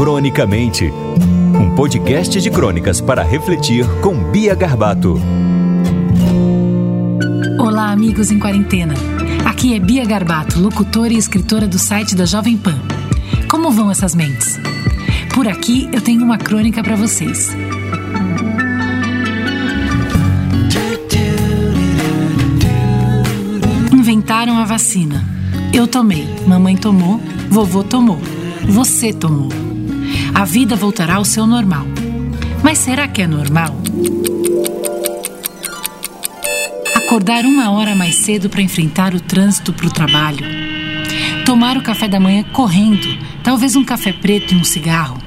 Cronicamente, um podcast de crônicas para refletir com Bia Garbato. Olá, amigos em quarentena. Aqui é Bia Garbato, locutora e escritora do site da Jovem Pan. Como vão essas mentes? Por aqui eu tenho uma crônica para vocês. Inventaram a vacina. Eu tomei, mamãe tomou, vovô tomou, você tomou. A vida voltará ao seu normal. Mas será que é normal? Acordar uma hora mais cedo para enfrentar o trânsito para o trabalho. Tomar o café da manhã correndo, talvez um café preto e um cigarro.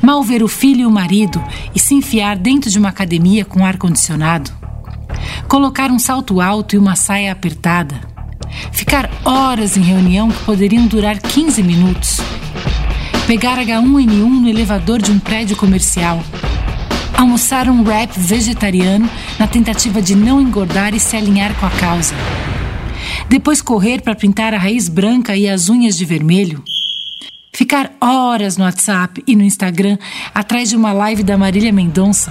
Mal ver o filho e o marido e se enfiar dentro de uma academia com ar-condicionado. Colocar um salto alto e uma saia apertada. Ficar horas em reunião que poderiam durar 15 minutos pegar H1N1 no elevador de um prédio comercial, almoçar um wrap vegetariano na tentativa de não engordar e se alinhar com a causa. Depois correr para pintar a raiz branca e as unhas de vermelho. Ficar horas no WhatsApp e no Instagram atrás de uma live da Marília Mendonça.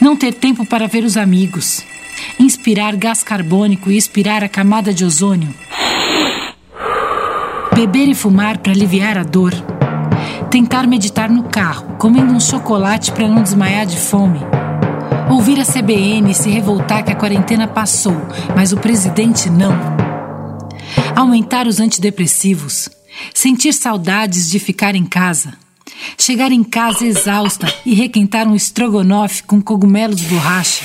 Não ter tempo para ver os amigos. Inspirar gás carbônico e expirar a camada de ozônio Beber e fumar para aliviar a dor. Tentar meditar no carro, comendo um chocolate para não desmaiar de fome. Ouvir a CBN e se revoltar que a quarentena passou, mas o presidente não. Aumentar os antidepressivos. Sentir saudades de ficar em casa. Chegar em casa exausta e requentar um estrogonofe com cogumelos borracha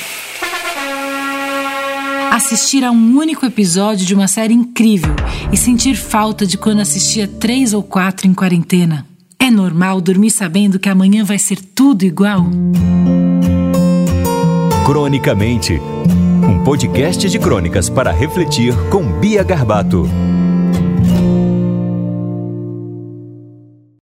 assistir a um único episódio de uma série incrível e sentir falta de quando assistia três ou quatro em quarentena. É normal dormir sabendo que amanhã vai ser tudo igual? Cronicamente um podcast de crônicas para refletir com Bia Garbato.